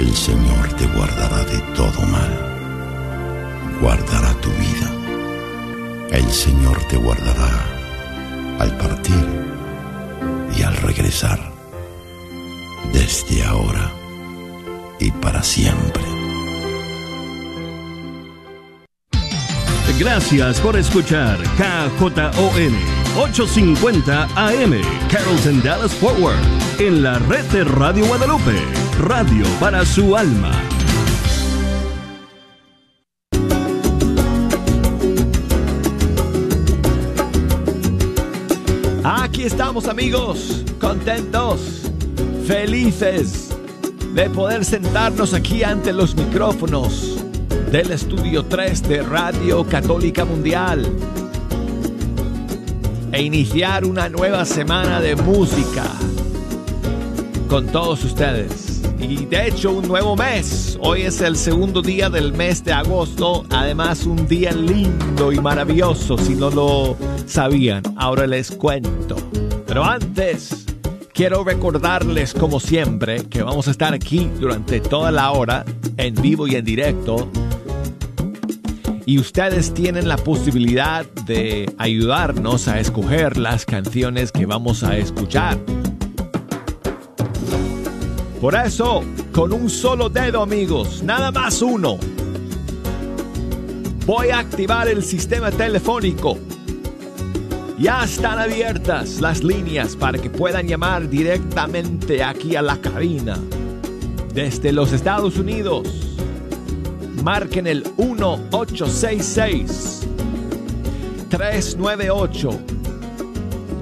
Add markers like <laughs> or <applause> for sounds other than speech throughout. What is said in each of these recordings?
El Señor te guardará de todo mal. Guardará tu vida. El Señor te guardará al partir y al regresar. Desde ahora y para siempre. Gracias por escuchar KJON 850 AM Carrollton Dallas Forward en la red de Radio Guadalupe, radio para su alma. Aquí estamos amigos, contentos, felices de poder sentarnos aquí ante los micrófonos del estudio 3 de Radio Católica Mundial e iniciar una nueva semana de música con todos ustedes. Y de hecho un nuevo mes. Hoy es el segundo día del mes de agosto. Además un día lindo y maravilloso. Si no lo sabían, ahora les cuento. Pero antes, quiero recordarles como siempre que vamos a estar aquí durante toda la hora, en vivo y en directo y ustedes tienen la posibilidad de ayudarnos a escoger las canciones que vamos a escuchar. Por eso, con un solo dedo amigos, nada más uno, voy a activar el sistema telefónico. Ya están abiertas las líneas para que puedan llamar directamente aquí a la cabina desde los Estados Unidos marquen el 1866 398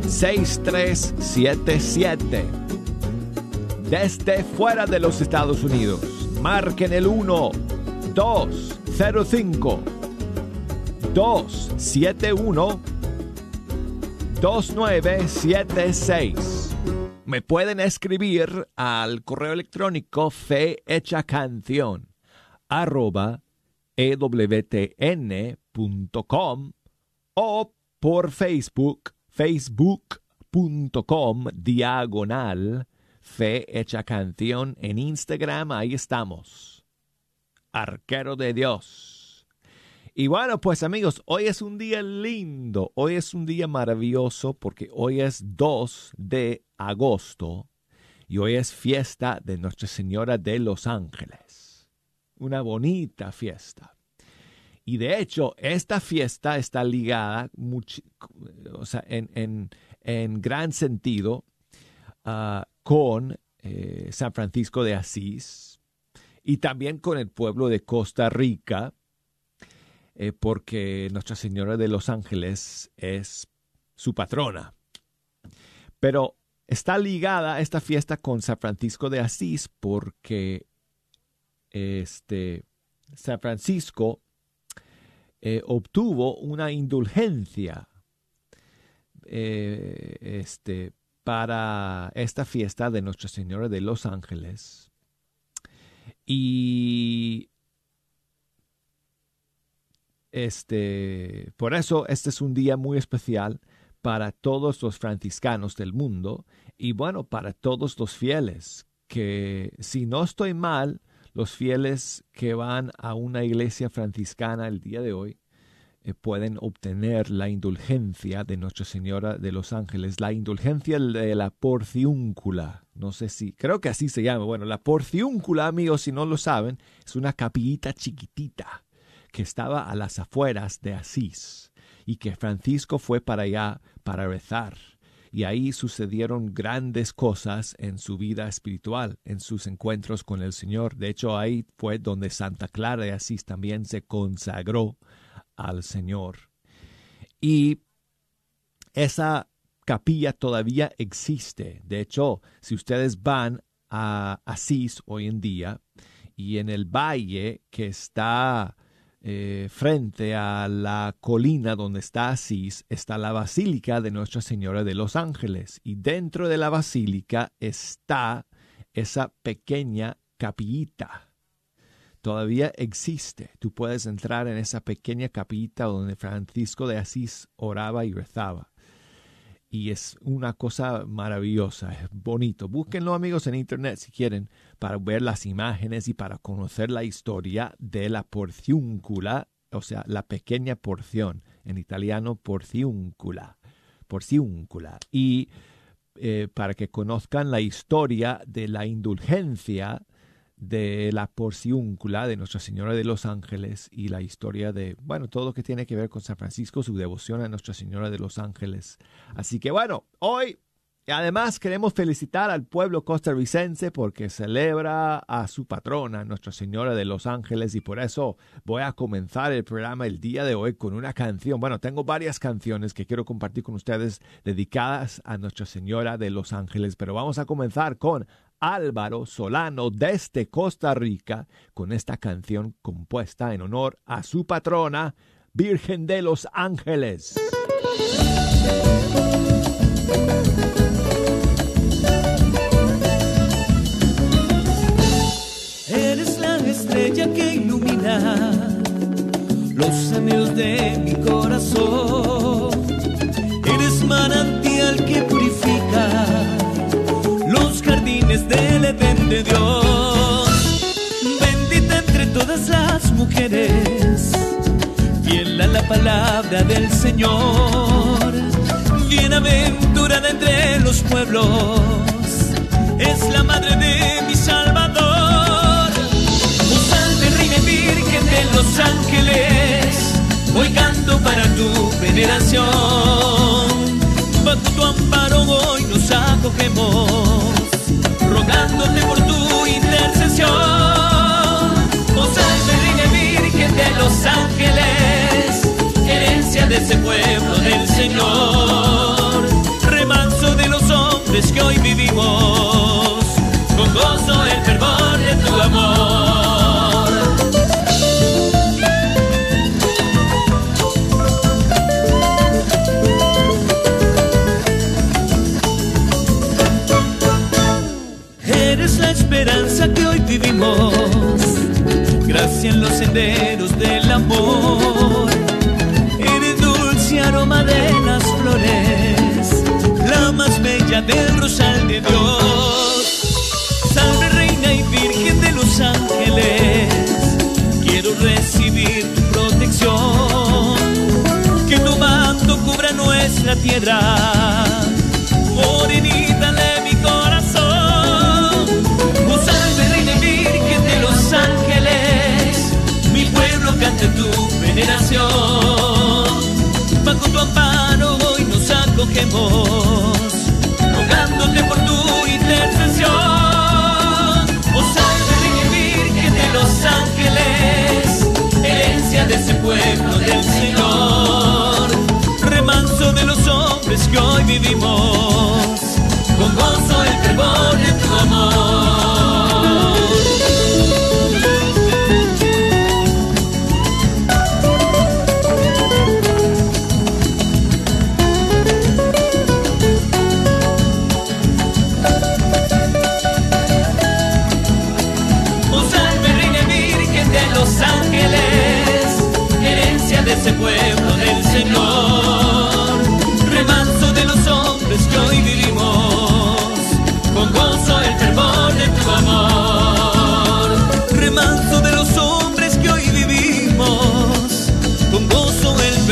6377 desde fuera de los Estados Unidos. Marquen el 1 205 271 2976. Me pueden escribir al correo electrónico fe hecha canción arroba ewtn.com o por Facebook, facebook.com diagonal fe hecha canción en Instagram, ahí estamos. Arquero de Dios. Y bueno, pues amigos, hoy es un día lindo, hoy es un día maravilloso porque hoy es 2 de agosto y hoy es fiesta de Nuestra Señora de los Ángeles una bonita fiesta. Y de hecho, esta fiesta está ligada o sea, en, gran sentido ah, con eh, San Francisco de Asís y también con el pueblo de Costa Rica, eh, porque Nuestra Señora de los Ángeles es su patrona. Pero está ligada esta fiesta con San Francisco de Asís porque este, San Francisco eh, obtuvo una indulgencia eh, este, para esta fiesta de Nuestra Señora de los Ángeles. Y este, por eso este es un día muy especial para todos los franciscanos del mundo y bueno, para todos los fieles, que si no estoy mal, los fieles que van a una iglesia franciscana el día de hoy eh, pueden obtener la indulgencia de Nuestra Señora de los Ángeles, la indulgencia de la porciúncula. No sé si, creo que así se llama. Bueno, la porciúncula, amigos, si no lo saben, es una capillita chiquitita que estaba a las afueras de Asís y que Francisco fue para allá para rezar y ahí sucedieron grandes cosas en su vida espiritual, en sus encuentros con el Señor. De hecho, ahí fue donde Santa Clara de Asís también se consagró al Señor. Y esa capilla todavía existe. De hecho, si ustedes van a Asís hoy en día y en el valle que está eh, frente a la colina donde está Asís está la Basílica de Nuestra Señora de los Ángeles y dentro de la basílica está esa pequeña capillita. Todavía existe. Tú puedes entrar en esa pequeña capillita donde Francisco de Asís oraba y rezaba. Y es una cosa maravillosa, es bonito. Búsquenlo amigos en internet si quieren para ver las imágenes y para conocer la historia de la porciúncula, o sea, la pequeña porción, en italiano porciúncula, porciúncula. Y eh, para que conozcan la historia de la indulgencia de la porciúncula de Nuestra Señora de los Ángeles y la historia de, bueno, todo lo que tiene que ver con San Francisco, su devoción a Nuestra Señora de los Ángeles. Así que bueno, hoy además queremos felicitar al pueblo costarricense porque celebra a su patrona, Nuestra Señora de los Ángeles, y por eso voy a comenzar el programa el día de hoy con una canción. Bueno, tengo varias canciones que quiero compartir con ustedes dedicadas a Nuestra Señora de los Ángeles, pero vamos a comenzar con Álvaro Solano desde Costa Rica con esta canción compuesta en honor a su patrona, Virgen de los Ángeles. Eres la estrella que ilumina los anhelos de mi corazón. Dios. Bendita entre todas las mujeres, fiel a la palabra del Señor. Bienaventurada entre los pueblos, es la madre de mi Salvador. Oh, salve, Reina Virgen de los ángeles, hoy canto para tu veneración. Bajo tu amparo hoy nos acogemos rogándote por tu intercesión. Oh salve Reina Virgen de los ángeles, herencia de ese pueblo del Señor, remanso de los hombres que hoy vivimos, con gozo el fervor esperanza que hoy vivimos, gracia en los senderos del amor. Eres dulce aroma de las flores, la más bella del rosal de Dios. Salve Reina y Virgen de los ángeles, quiero recibir tu protección, que tu manto cubra nuestra tierra, rogándote por tu intercesión. Oh salve, Virgen de los ángeles, herencia de ese pueblo del Señor, remanso de los hombres que hoy vivimos, con gozo el fervor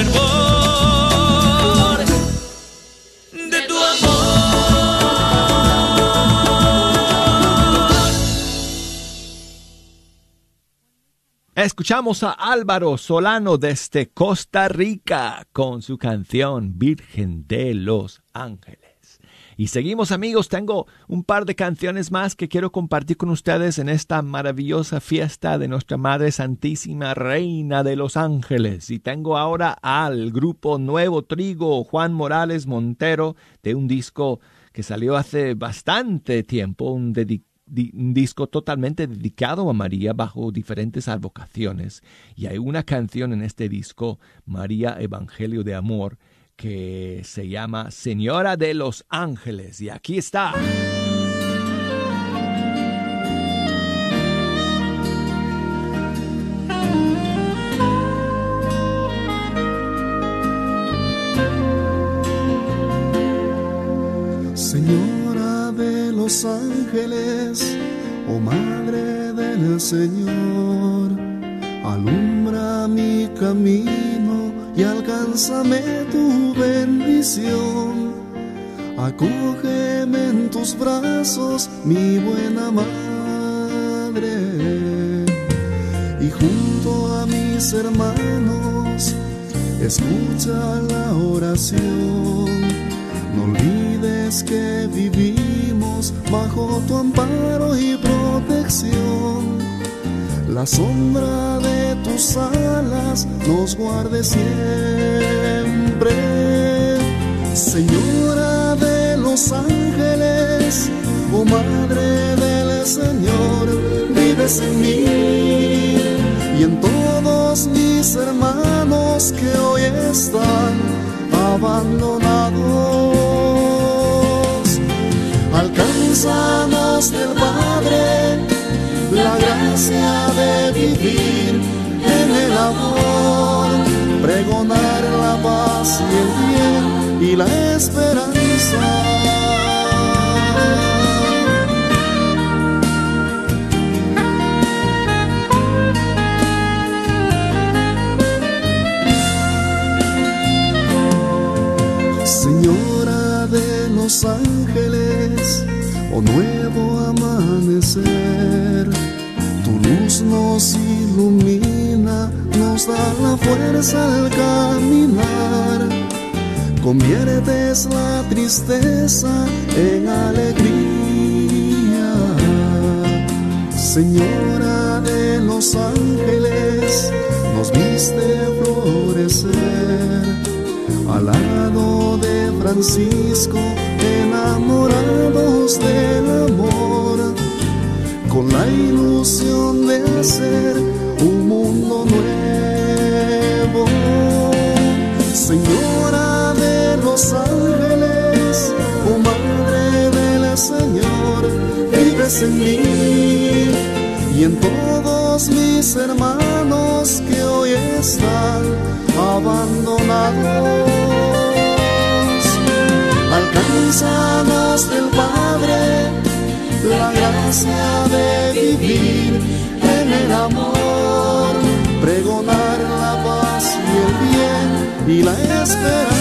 gozo el fervor. Escuchamos a Álvaro Solano desde Costa Rica con su canción Virgen de los Ángeles. Y seguimos amigos, tengo un par de canciones más que quiero compartir con ustedes en esta maravillosa fiesta de nuestra Madre Santísima Reina de los Ángeles. Y tengo ahora al grupo Nuevo Trigo Juan Morales Montero de un disco que salió hace bastante tiempo, un, disco totalmente dedicado a María bajo diferentes advocaciones. Y hay una canción en este disco, María Evangelio de Amor, que se llama Señora de los Ángeles. Y aquí está. Señora de los Ángeles, oh Madre del Señor, alumbra mi camino y alcánzame tu bendición. Acógeme en tus brazos, mi buena madre, y junto a mis hermanos, escucha la oración. No olvides que vivimos bajo tu amparo y protección. La sombra de tus alas nos guarde siempre. Señora de los ángeles, oh Madre del Señor, vives en mí y en todos mis hermanos que hoy están abandonados. Alcánzanos del Padre la gracia de vivir en el amor, pregonar la paz y el bien y la esperanza. Señora de los ángeles, oh al caminar, conviertes la tristeza en alegría. Señora de los ángeles, nos viste florecer al lado de Francisco, enamorados del amor, con la ilusión de hacer un mundo nuevo. En mí y en todos mis hermanos que hoy están abandonados. Alcánzanos del Padre la gracia de vivir en el amor, pregonar la paz y el bien y la esperanza.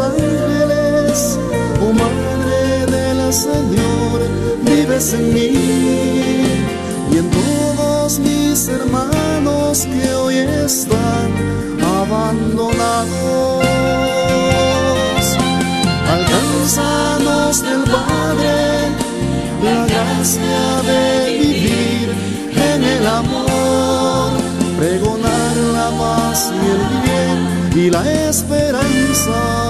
Ángeles, oh Madre del Señor, vives en mí y en todos mis hermanos que hoy están abandonados. Alcánzanos del Padre la gracia de vivir en el amor, pregonar la paz y el bien y la esperanza.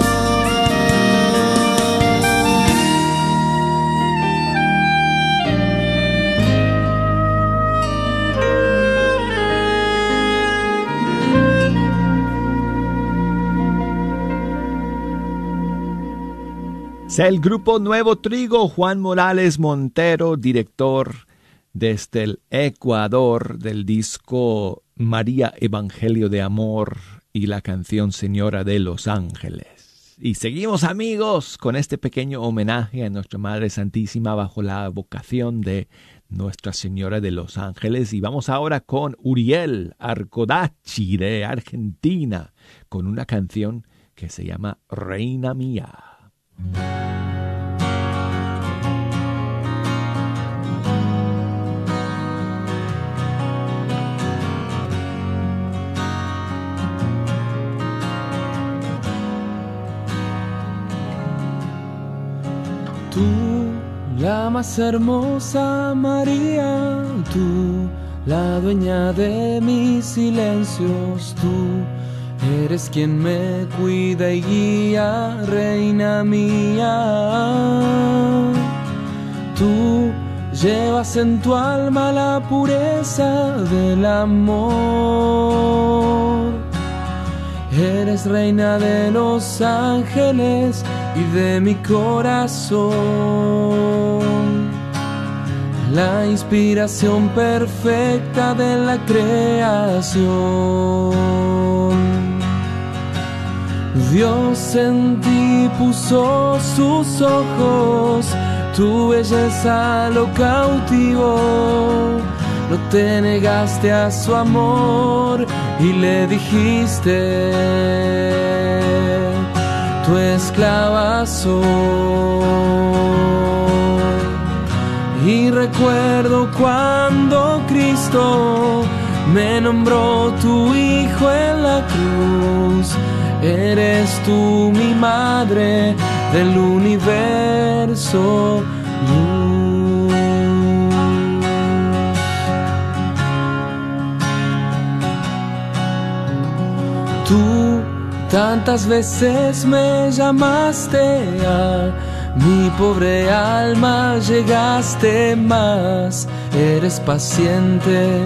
El grupo Nuevo Trigo, Juan Morales Montero, director desde el Ecuador del disco María Evangelio de Amor y la canción Señora de los Ángeles. Y seguimos amigos con este pequeño homenaje a Nuestra Madre Santísima bajo la vocación de Nuestra Señora de los Ángeles. Y vamos ahora con Uriel Arcodachi de Argentina, con una canción que se llama Reina Mía. Tú, la más hermosa María, tú, la dueña de mis silencios, tú Eres quien me cuida y guía, reina mía. Tú llevas en tu alma la pureza del amor. Eres reina de los ángeles y de mi corazón. La inspiración perfecta de la creación. Dios en ti puso sus ojos, tu belleza lo cautivó no te negaste a su amor y le dijiste, tu esclava soy. Y recuerdo cuando Cristo me nombró tu hijo en la cruz. Eres tú mi madre del universo. Tú tantas veces me llamaste a mi pobre alma, llegaste más, eres paciente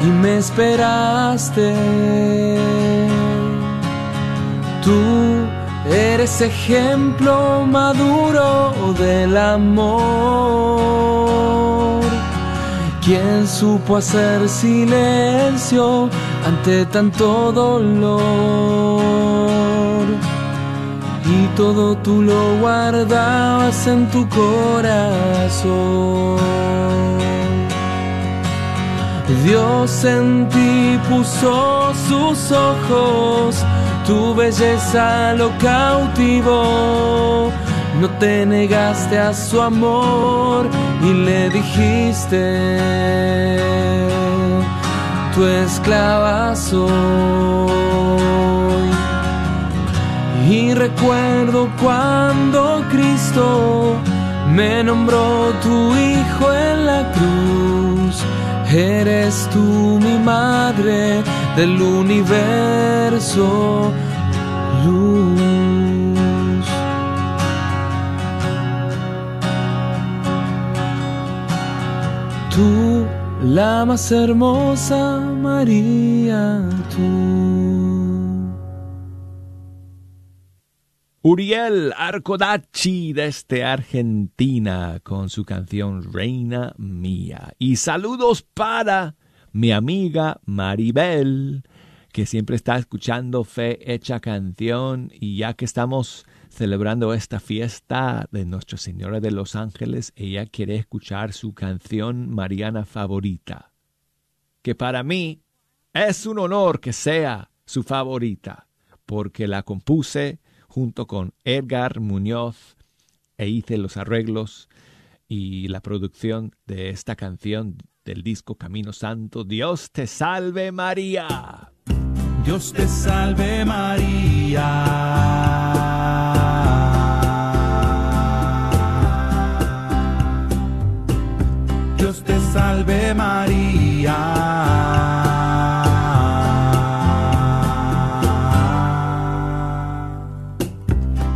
y me esperaste. Tú eres ejemplo maduro del amor. Quien supo hacer silencio ante tanto dolor. Y todo tú lo guardabas en tu corazón. Dios en ti puso sus ojos, tu belleza lo cautivó. No te negaste a su amor y le dijiste tu esclava soy. Y recuerdo cuando Cristo me nombró tu hijo en la cruz. Eres tú mi madre del universo. Luz. Tú la más hermosa María tú. Uriel Arcodachi desde Argentina con su canción Reina Mía. Y saludos para mi amiga Maribel, que siempre está escuchando Fe Hecha Canción. Y ya que estamos celebrando esta fiesta de Nuestra Señora de los Ángeles, ella quiere escuchar su canción mariana favorita, que para mí es un honor que sea su favorita, porque la compuse junto con Edgar Muñoz e hice los arreglos y la producción de esta canción del disco Camino Santo. Dios te salve María. Dios te salve María. salve María.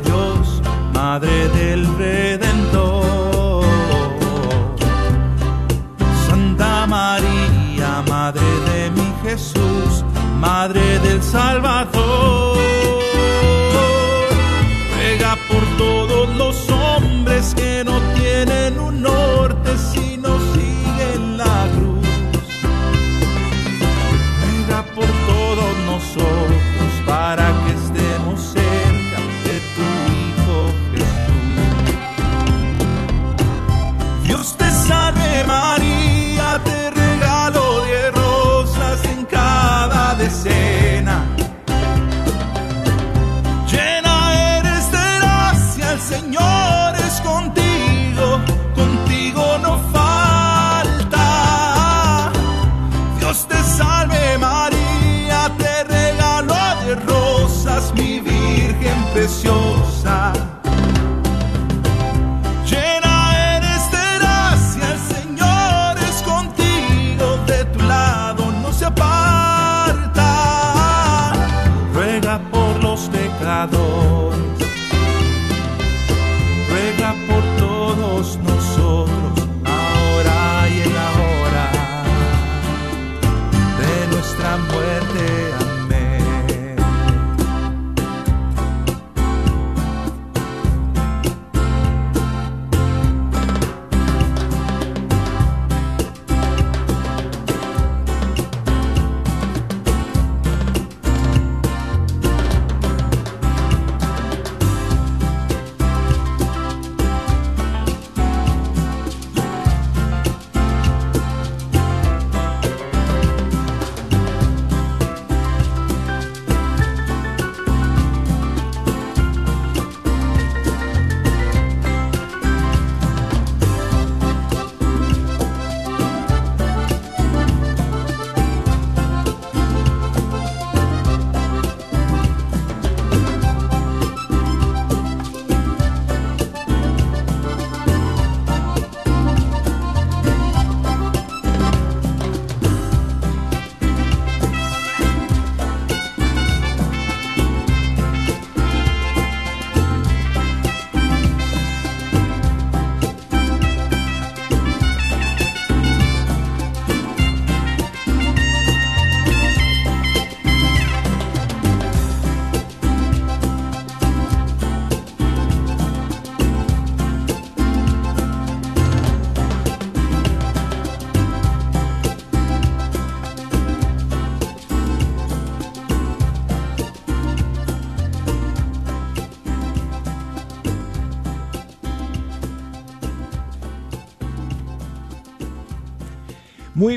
Dios, Madre del Redentor. Santa María, Madre de mi Jesús, Madre del Salvador.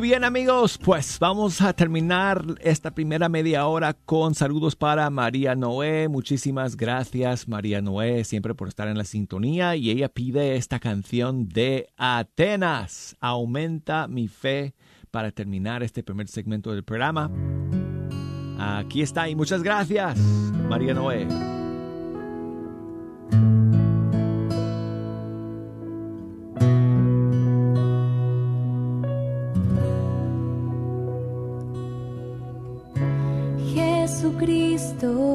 Bien amigos, pues vamos a terminar esta primera media hora con saludos para María Noé. Muchísimas gracias María Noé siempre por estar en la sintonía y ella pide esta canción de Atenas. Aumenta mi fe para terminar este primer segmento del programa. Aquí está y muchas gracias María Noé. Kristus.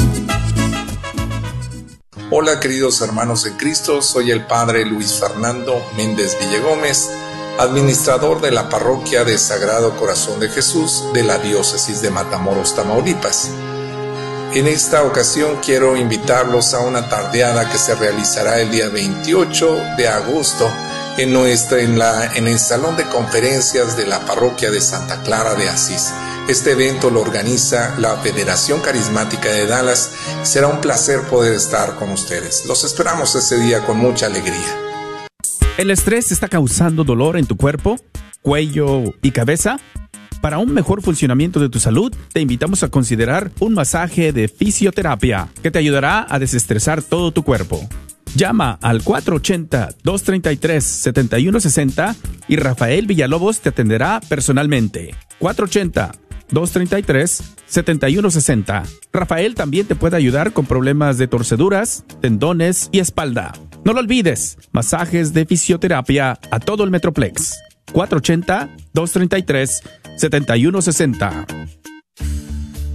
Hola queridos hermanos en Cristo, soy el Padre Luis Fernando Méndez Villegómez, administrador de la parroquia de Sagrado Corazón de Jesús de la diócesis de Matamoros, Tamaulipas. En esta ocasión quiero invitarlos a una tardeada que se realizará el día 28 de agosto en, nuestra, en, la, en el Salón de Conferencias de la Parroquia de Santa Clara de Asís. Este evento lo organiza la Federación Carismática de Dallas. Será un placer poder estar con ustedes. Los esperamos ese día con mucha alegría. ¿El estrés está causando dolor en tu cuerpo, cuello y cabeza? Para un mejor funcionamiento de tu salud, te invitamos a considerar un masaje de fisioterapia que te ayudará a desestresar todo tu cuerpo. Llama al 480-233-7160 y Rafael Villalobos te atenderá personalmente. 480 233-7160. Rafael también te puede ayudar con problemas de torceduras, tendones y espalda. No lo olvides, masajes de fisioterapia a todo el Metroplex. 480-233-7160.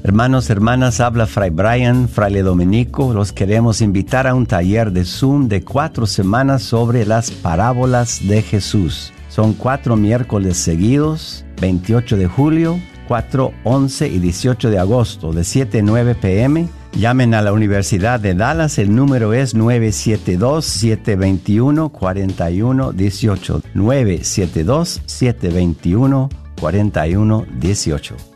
Hermanos, hermanas, habla Fray Brian, Fraile Dominico. Los queremos invitar a un taller de Zoom de cuatro semanas sobre las parábolas de Jesús. Son cuatro miércoles seguidos, 28 de julio, 4, 11 y 18 de agosto, de 7 a 9 pm. Llamen a la Universidad de Dallas, el número es 972-721-4118. 972-721-4118.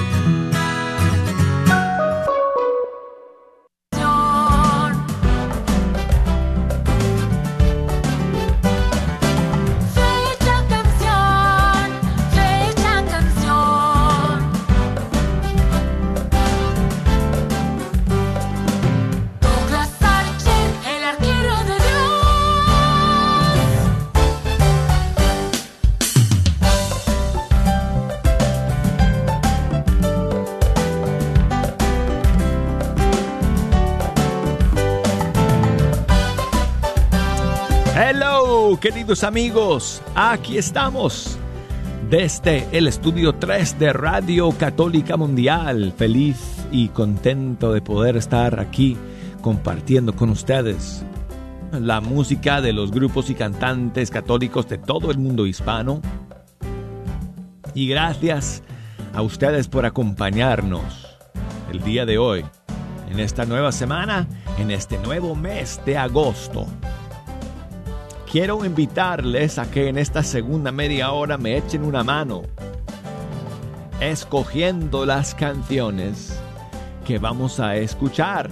Queridos amigos, aquí estamos desde el estudio 3 de Radio Católica Mundial. Feliz y contento de poder estar aquí compartiendo con ustedes la música de los grupos y cantantes católicos de todo el mundo hispano. Y gracias a ustedes por acompañarnos el día de hoy, en esta nueva semana, en este nuevo mes de agosto quiero invitarles a que en esta segunda media hora me echen una mano escogiendo las canciones que vamos a escuchar.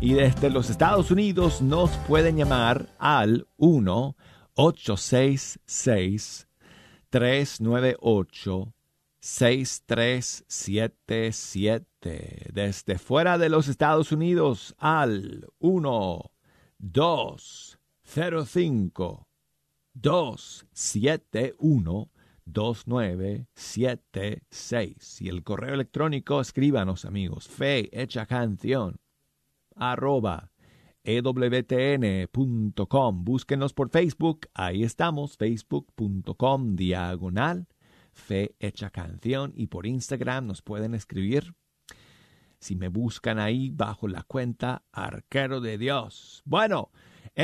Y desde los Estados Unidos nos pueden llamar al 1-866-398-6377. Desde fuera de los Estados Unidos al 1 2 05 271 2976 y el correo electrónico escríbanos amigos. Fe hecha canción arroba ewtn.com búsquenos por Facebook. Ahí estamos facebook.com diagonal fe hecha canción. Y por Instagram nos pueden escribir. Si me buscan ahí bajo la cuenta arquero de Dios. Bueno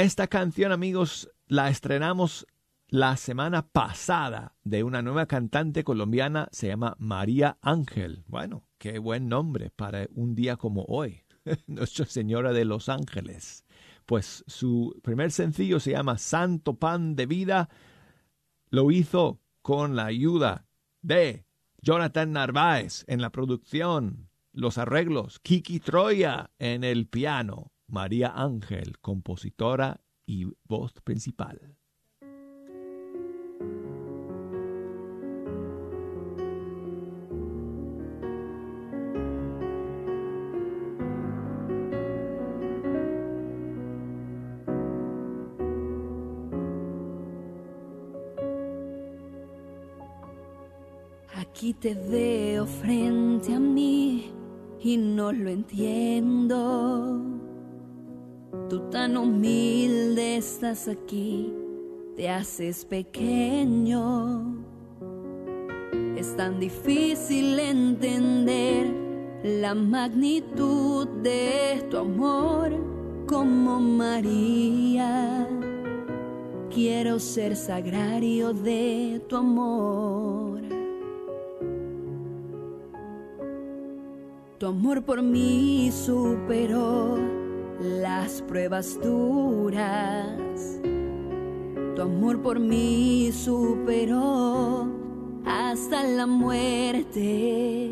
esta canción, amigos, la estrenamos la semana pasada de una nueva cantante colombiana, se llama María Ángel. Bueno, qué buen nombre para un día como hoy, <laughs> Nuestra Señora de los Ángeles. Pues su primer sencillo se llama Santo Pan de Vida. Lo hizo con la ayuda de Jonathan Narváez en la producción, los arreglos, Kiki Troya en el piano, María Ángel, compositora y voz principal. Aquí te veo frente a mí y no lo entiendo. Tú tan humilde estás aquí, te haces pequeño. Es tan difícil entender la magnitud de tu amor como María. Quiero ser sagrario de tu amor. Tu amor por mí superó las pruebas duras. Tu amor por mí superó hasta la muerte.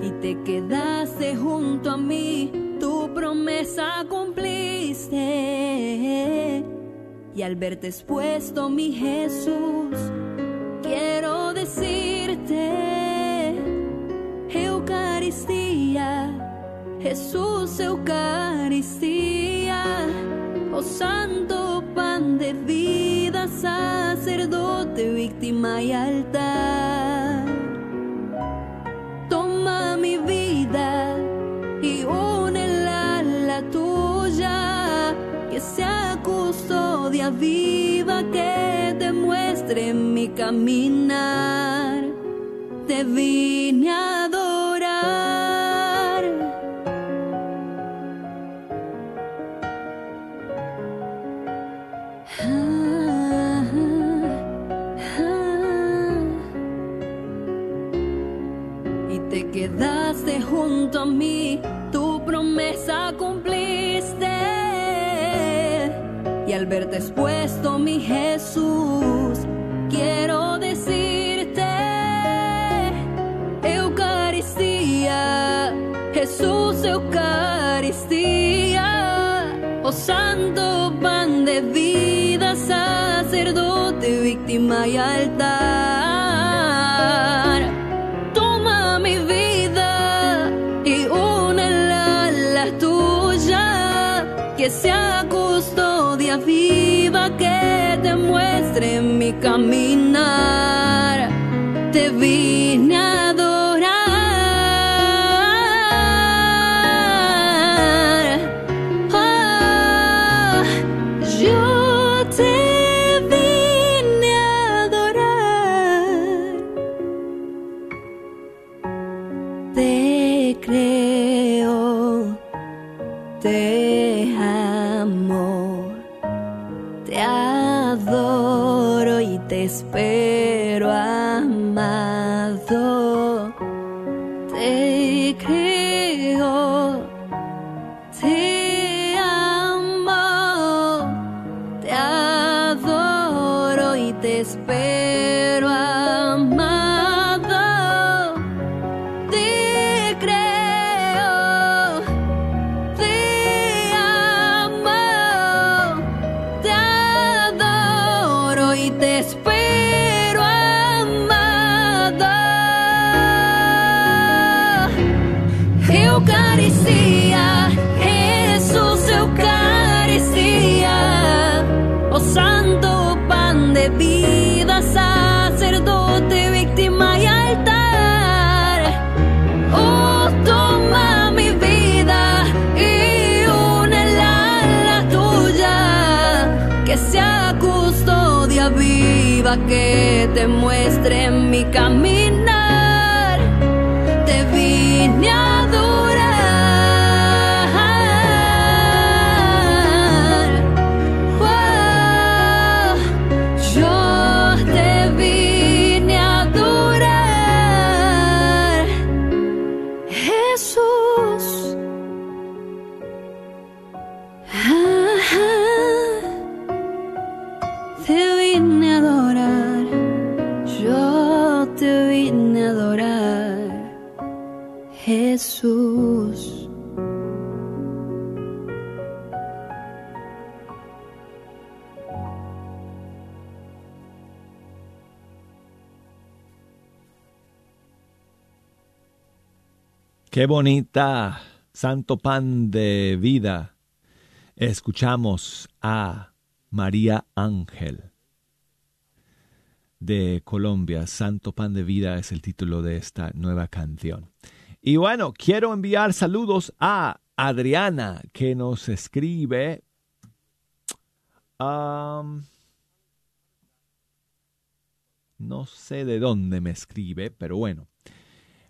Y te quedaste junto a mí, tu promesa cumpliste. Y al verte expuesto, mi Jesús, quiero decirte Jesús Eucaristía, oh santo pan de vida, sacerdote, víctima y altar. Toma mi vida y únela a la tuya, que sea custodia viva que te muestre mi caminar. Te vine a verte expuesto, mi Jesús, quiero decirte, Eucaristía, Jesús Eucaristía, oh santo pan de vida, sacerdote, víctima y altar. Toma mi vida y únela a la tuya, que sea muestre mi caminar. Te vine a adorar. Ah, yo te vine a adorar. Te creo, te space. Qué bonita, Santo Pan de Vida. Escuchamos a María Ángel de Colombia. Santo Pan de Vida es el título de esta nueva canción. Y bueno, quiero enviar saludos a Adriana que nos escribe. no sé de dónde me escribe, pero bueno.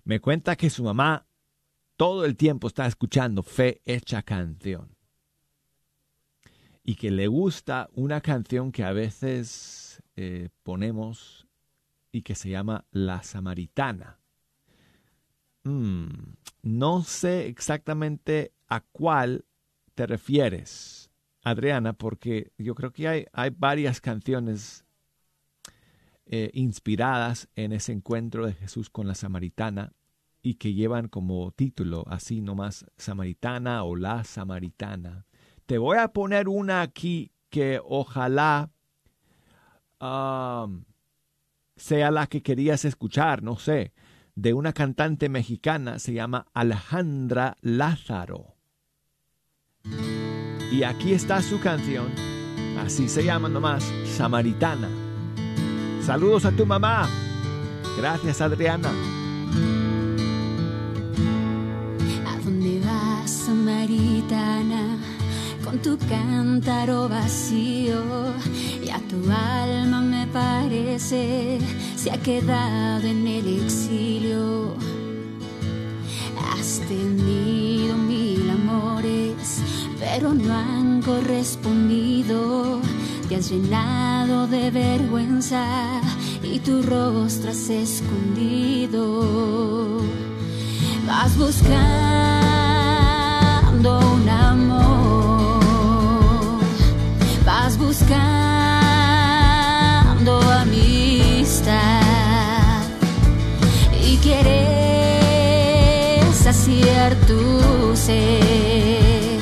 Me cuenta que su mamá todo el tiempo está escuchando Fe Hecha Canción. Y que le gusta una canción que a veces eh, ponemos y que se llama La Samaritana. Mm, no sé exactamente a cuál te refieres, Adriana, porque yo creo que hay, hay varias canciones eh, inspiradas en ese encuentro de Jesús con la Samaritana y que llevan como título así nomás Samaritana o la Samaritana. Te voy a poner una aquí que ojalá sea la que querías escuchar, no sé, de una cantante mexicana, se llama Alejandra Lázaro. Y aquí está su canción, así se llama nomás, Samaritana. Saludos a tu mamá. Gracias, Adriana. Samaritana con tu cántaro vacío y a tu alma me parece se ha quedado en el exilio. Has tenido mil amores, pero no han correspondido. Te has llenado de vergüenza y tu rostro has escondido. Vas buscando un amor, vas buscando amistad y quieres saciar tu sed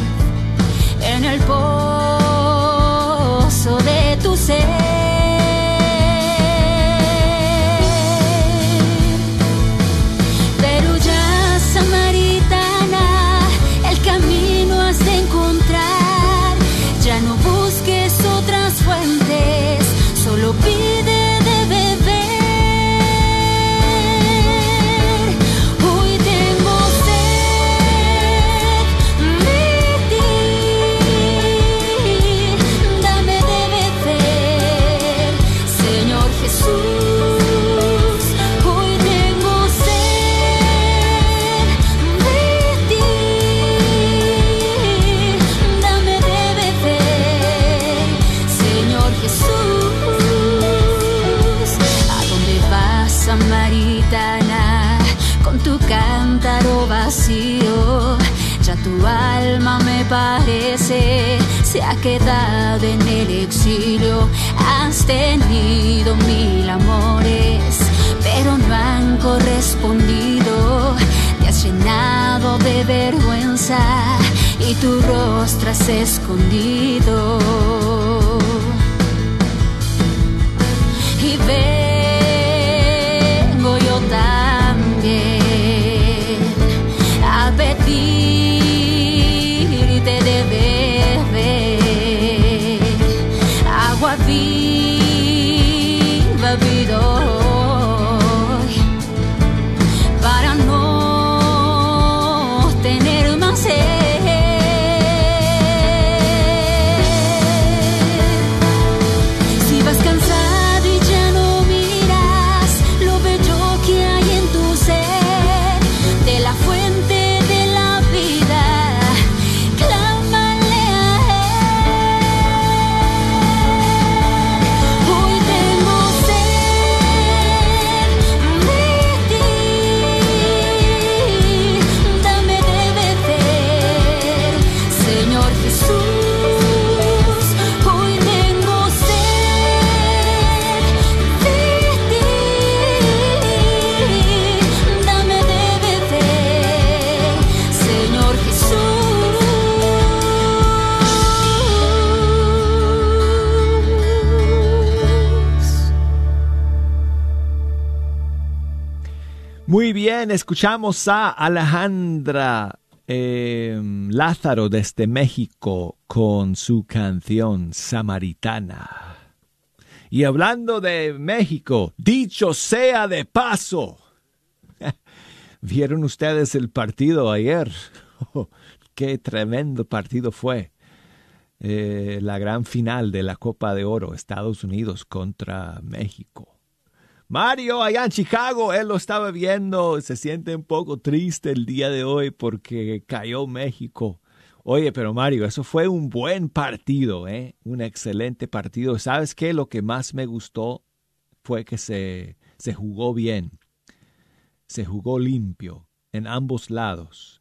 en el pozo en el exilio. Has tenido mil amores, pero no han correspondido. Te has llenado de vergüenza y tu rostro has escondido. Escuchamos a Alejandra eh, Lázaro desde México con su canción Samaritana. Y hablando de México, dicho sea de paso, <laughs> ¿vieron ustedes el partido ayer? <laughs> qué tremendo partido fue. Eh, la gran final de la Copa de Oro, Estados Unidos contra México. Mario, allá en Chicago, él lo estaba viendo, se siente un poco triste el día de hoy porque cayó México. Oye, pero Mario, eso fue un buen partido, ¿eh? Un excelente partido. ¿Sabes qué? Lo que más me gustó fue que se, se jugó bien. Se jugó limpio en ambos lados.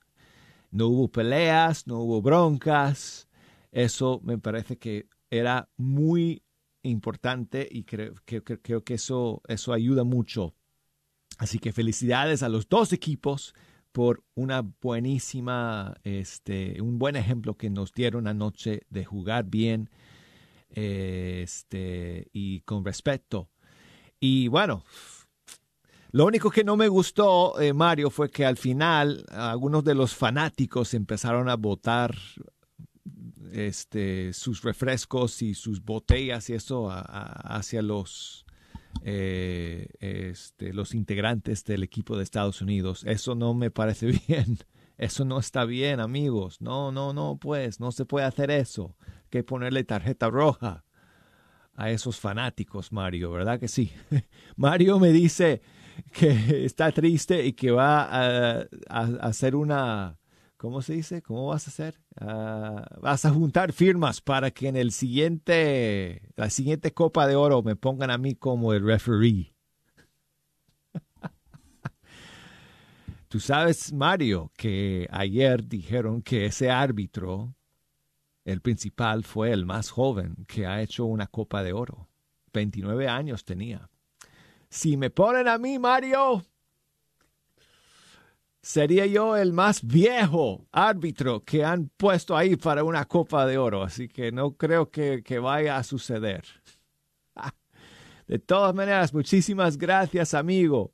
No hubo peleas, no hubo broncas. Eso me parece que era muy importante y creo, que creo que eso, eso ayuda mucho. Así que felicidades a los dos equipos por una buenísima, este, un buen ejemplo que nos dieron anoche de jugar bien este, y con respeto. Y bueno, lo único que no me gustó, eh, Mario, fue que al final algunos de los fanáticos empezaron a votar este, sus refrescos y sus botellas y eso hacia los, eh, este, los integrantes del equipo de Estados Unidos. Eso no me parece <laughs> bien. Eso no está bien, amigos. No, no, no, pues, no se puede hacer eso. Hay que ponerle tarjeta roja a esos fanáticos, Mario, ¿verdad que sí? <laughs> Mario me dice que está triste y que va a hacer una ¿cómo se dice? ¿Cómo vas a hacer? Ah, vas a juntar firmas para que en el siguiente, la siguiente Copa de Oro me pongan a mí como el referee. <laughs> Tú sabes, Mario, que ayer dijeron que ese árbitro, el principal, fue el más joven que ha hecho una Copa de Oro. 29 años tenía. Si me ponen a mí, Mario, sería yo el más viejo árbitro que han puesto ahí para una Copa de Oro, así que no creo que, vaya a suceder. <laughs> De todas maneras, muchísimas gracias, amigo,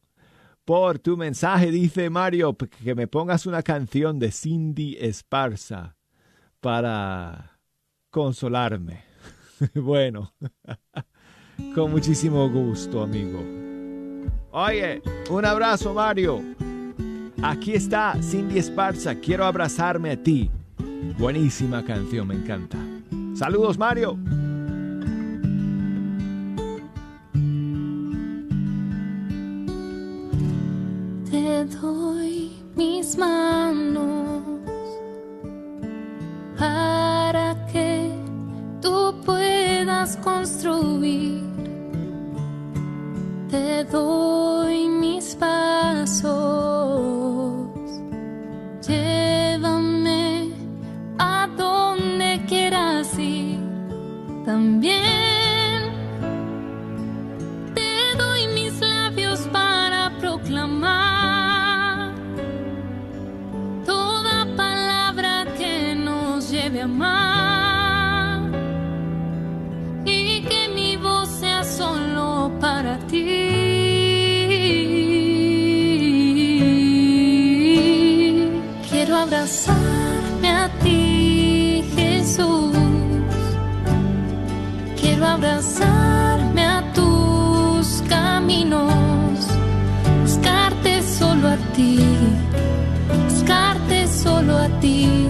por tu mensaje. Dice Mario que me pongas una canción de Cindy Esparza para consolarme. <laughs> bueno, <laughs> con muchísimo gusto, amigo. Oye, un abrazo, Mario. Aquí está Cindy Esparza, quiero abrazarme a ti. Buenísima canción, me encanta. Saludos, Mario. Te doy mis manos para que tú puedas construir. Te doy abrazarme a tus caminos, buscarte solo a ti, buscarte solo a ti,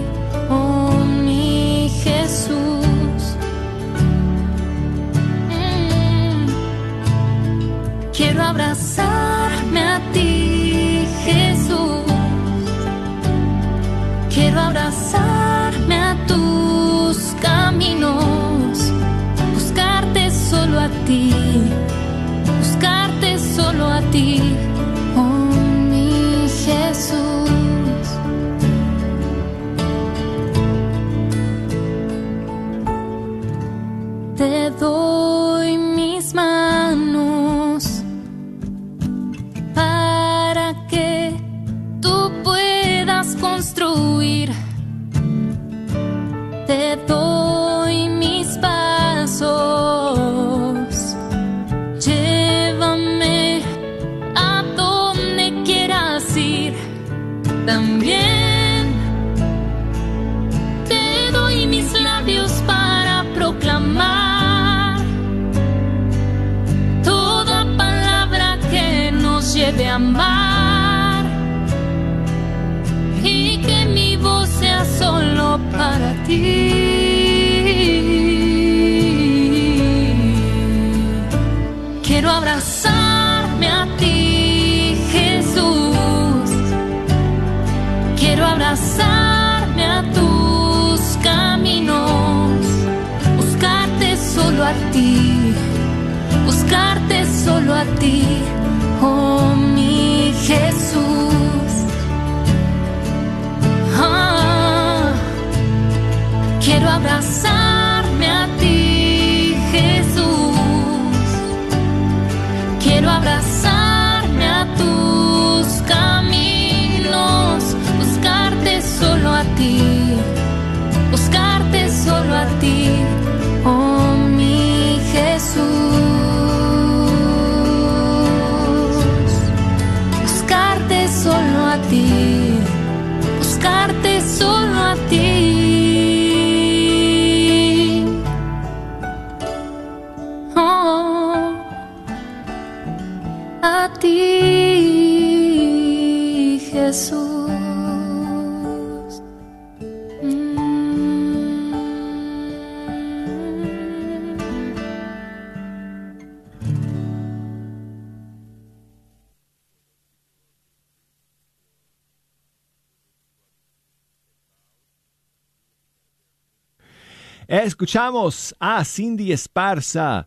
Escuchamos a Cindy Esparza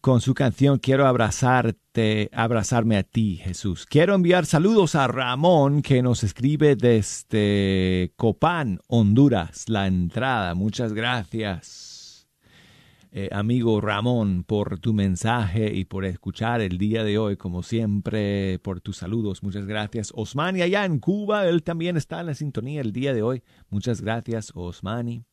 con su canción Quiero abrazarte, abrazarme a ti, Jesús. Quiero enviar saludos a Ramón que nos escribe desde Copán, Honduras, la entrada. Muchas gracias, eh, amigo Ramón, por tu mensaje y por escuchar el día de hoy, como siempre, por tus saludos. Muchas gracias. Osmani allá en Cuba, él también está en la sintonía el día de hoy. Muchas gracias, Osmani.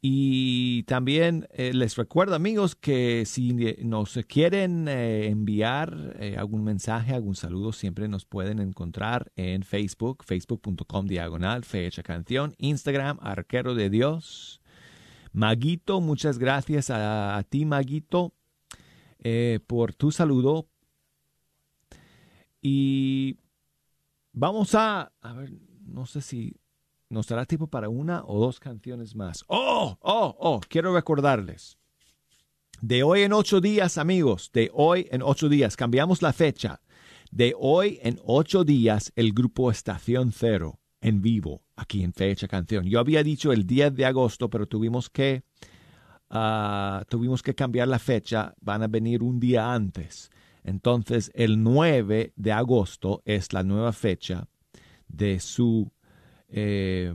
Y también eh, les recuerdo amigos que si nos quieren eh, enviar eh, algún mensaje, algún saludo, siempre nos pueden encontrar en Facebook, facebook.com diagonal, fecha canción, Instagram, arquero de Dios. Maguito, muchas gracias a, a ti Maguito por tu saludo. Y vamos a, a ver, no sé si nos dará tiempo para una o dos canciones más. Oh, oh, oh, quiero recordarles. De hoy en ocho días, amigos, de hoy en ocho días, cambiamos la fecha. De hoy en ocho días, el grupo Estación Cero en vivo, aquí en Fecha Canción. Yo había dicho el 10 de agosto, pero tuvimos que, ah, tuvimos que cambiar la fecha. Van a venir un día antes. Entonces, el 9 de agosto es la nueva fecha de su eh,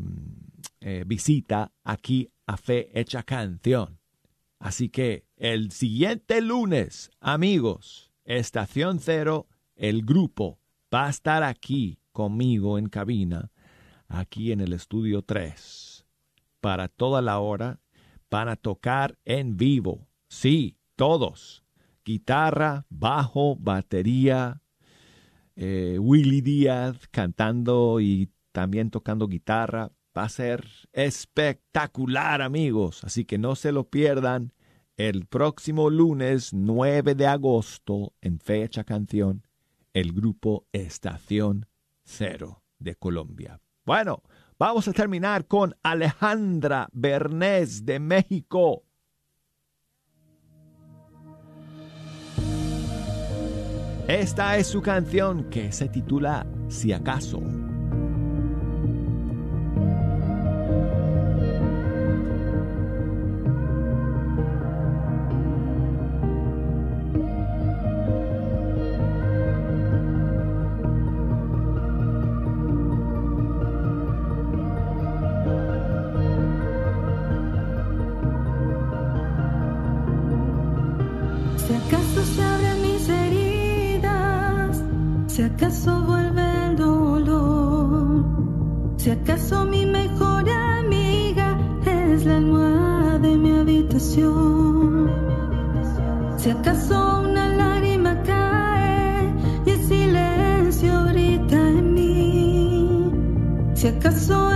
eh, visita aquí a Fe Hecha Canción. Así que el siguiente lunes, amigos, Estación Cero, el grupo va a estar aquí conmigo en cabina, aquí en el estudio 3. Para toda la hora van a tocar en vivo. Sí, todos. Guitarra, bajo, batería, eh, Willy Díaz cantando y también tocando guitarra. Va a ser espectacular, amigos. Así que no se lo pierdan el próximo lunes 9 de agosto en fecha canción el grupo Estación Cero de Colombia. Bueno, vamos a terminar con Alejandra Bernés de México. Esta es su canción que se titula Si acaso. Si acaso una lágrima cae y el silencio grita en mí, si acaso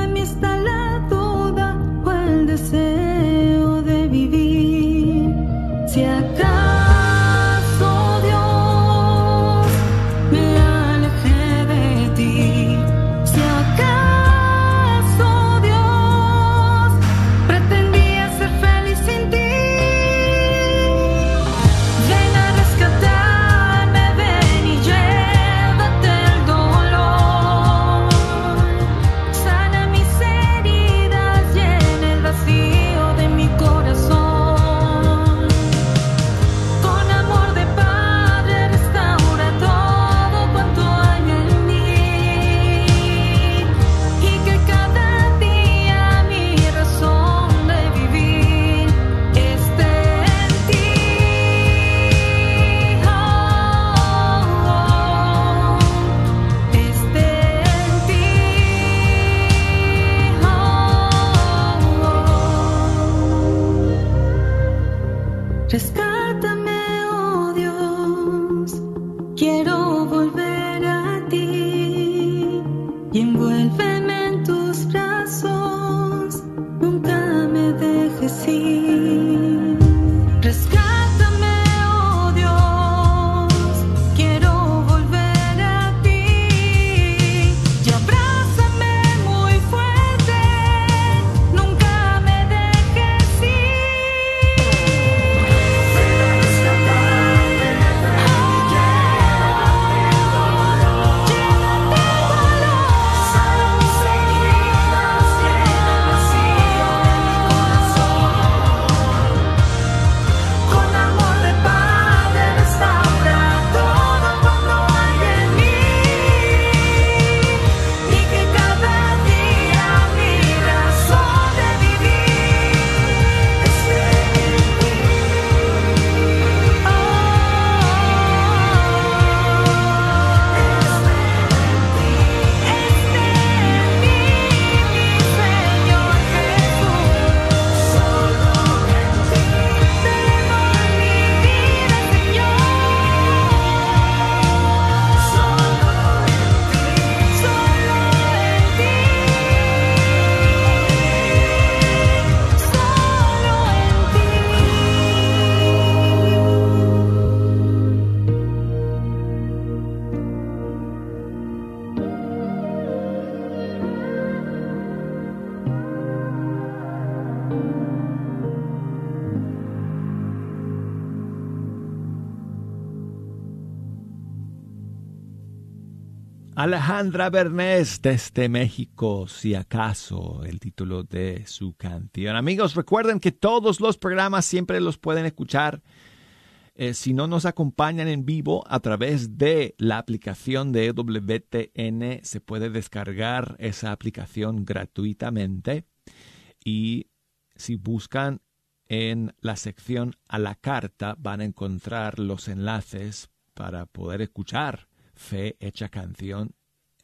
Alejandra Bernés desde México, si acaso, el título de su canción. Amigos, recuerden que todos los programas siempre los pueden escuchar eh, si no nos acompañan en vivo a través de la aplicación de WTN. Se puede descargar esa aplicación gratuitamente y si buscan en la sección a la carta van a encontrar los enlaces para poder escuchar Fe Hecha Canción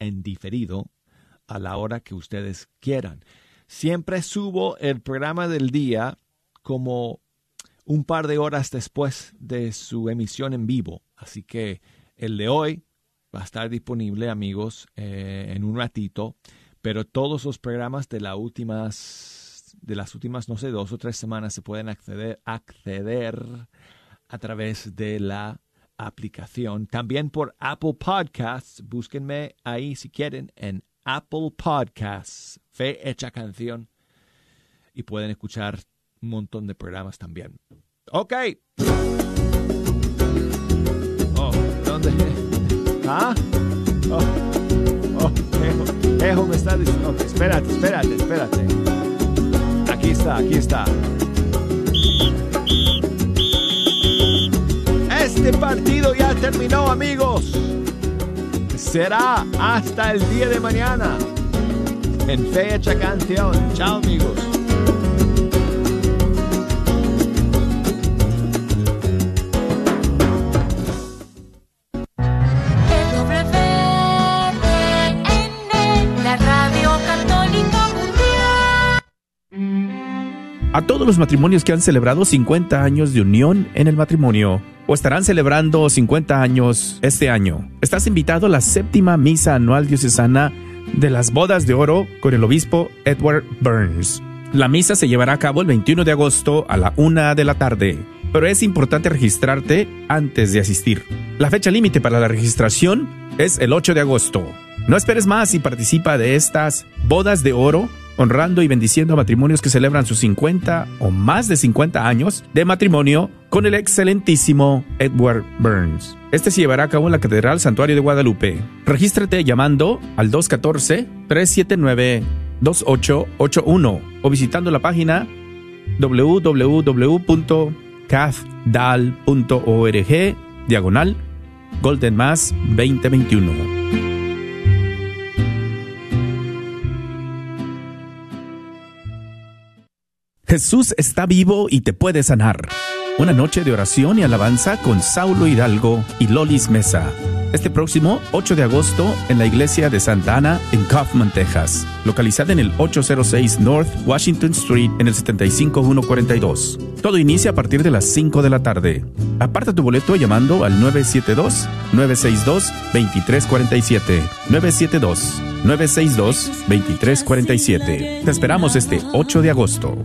en diferido a la hora que ustedes quieran. Siempre subo el programa del día como un par de horas después de su emisión en vivo. Así que el de hoy va a estar disponible, amigos, eh, en un ratito. Pero todos los programas de, de las últimas, no sé, dos o tres semanas se pueden acceder a través de la aplicación. También por Apple Podcasts. Búsquenme ahí si quieren en Apple Podcasts. Fe hecha canción. Y pueden escuchar un montón de programas también. Ok. Oh, ¿dónde? ¿Ah? Oh, oh, Ejo, me está diciendo. Ok, espérate, espérate, espérate. Aquí está, aquí está. Este partido ya terminó, amigos. Será hasta el día de mañana. En fecha canción. Chao, amigos. A todos los matrimonios que han celebrado 50 años de unión en el matrimonio o estarán celebrando 50 años este año, estás invitado a la séptima misa anual diocesana de las bodas de oro con el obispo Edward Burns. La misa se llevará a cabo el 21 de agosto a la una de la tarde, pero es importante registrarte antes de asistir. La fecha límite para la registración es el 8 de agosto. No esperes más y participa de estas bodas de oro, honrando y bendiciendo matrimonios que celebran sus 50 o más de 50 años de matrimonio con el excelentísimo Edward Burns. Este se llevará a cabo en la Catedral Santuario de Guadalupe. Regístrate llamando al 214-379-2881 o visitando la página www.cathdal.org diagonal Golden Mass 2021. Jesús está vivo y te puede sanar. Una noche de oración y alabanza con Saulo Hidalgo y Lolis Mesa. este próximo 8 de agosto en la iglesia de Santa Ana en Kaufman, Texas, localizada en el 806 North Washington Street en el 75142. Todo inicia a partir de las 5 de la tarde. Aparta tu boleto llamando al 972-962-2347. 972-962-2347. Te esperamos este 8 de agosto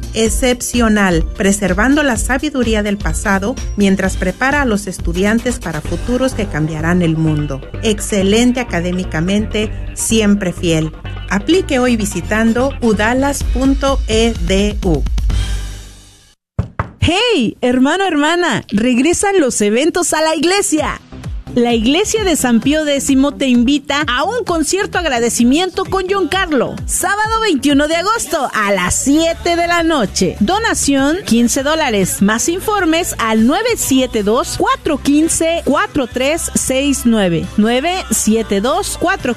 excepcional, preservando la sabiduría del pasado mientras prepara a los estudiantes para futuros que cambiarán el mundo. Excelente académicamente, siempre fiel. Aplique hoy visitando udalas.edu. ¡Hey, hermano, hermana! Regresan los eventos a la iglesia la iglesia de San Pío X te invita a un concierto agradecimiento con John Carlo. Sábado 21 de agosto a las 7 de la noche. Donación 15 dólares. Más informes al 972-415-4369. 972-415.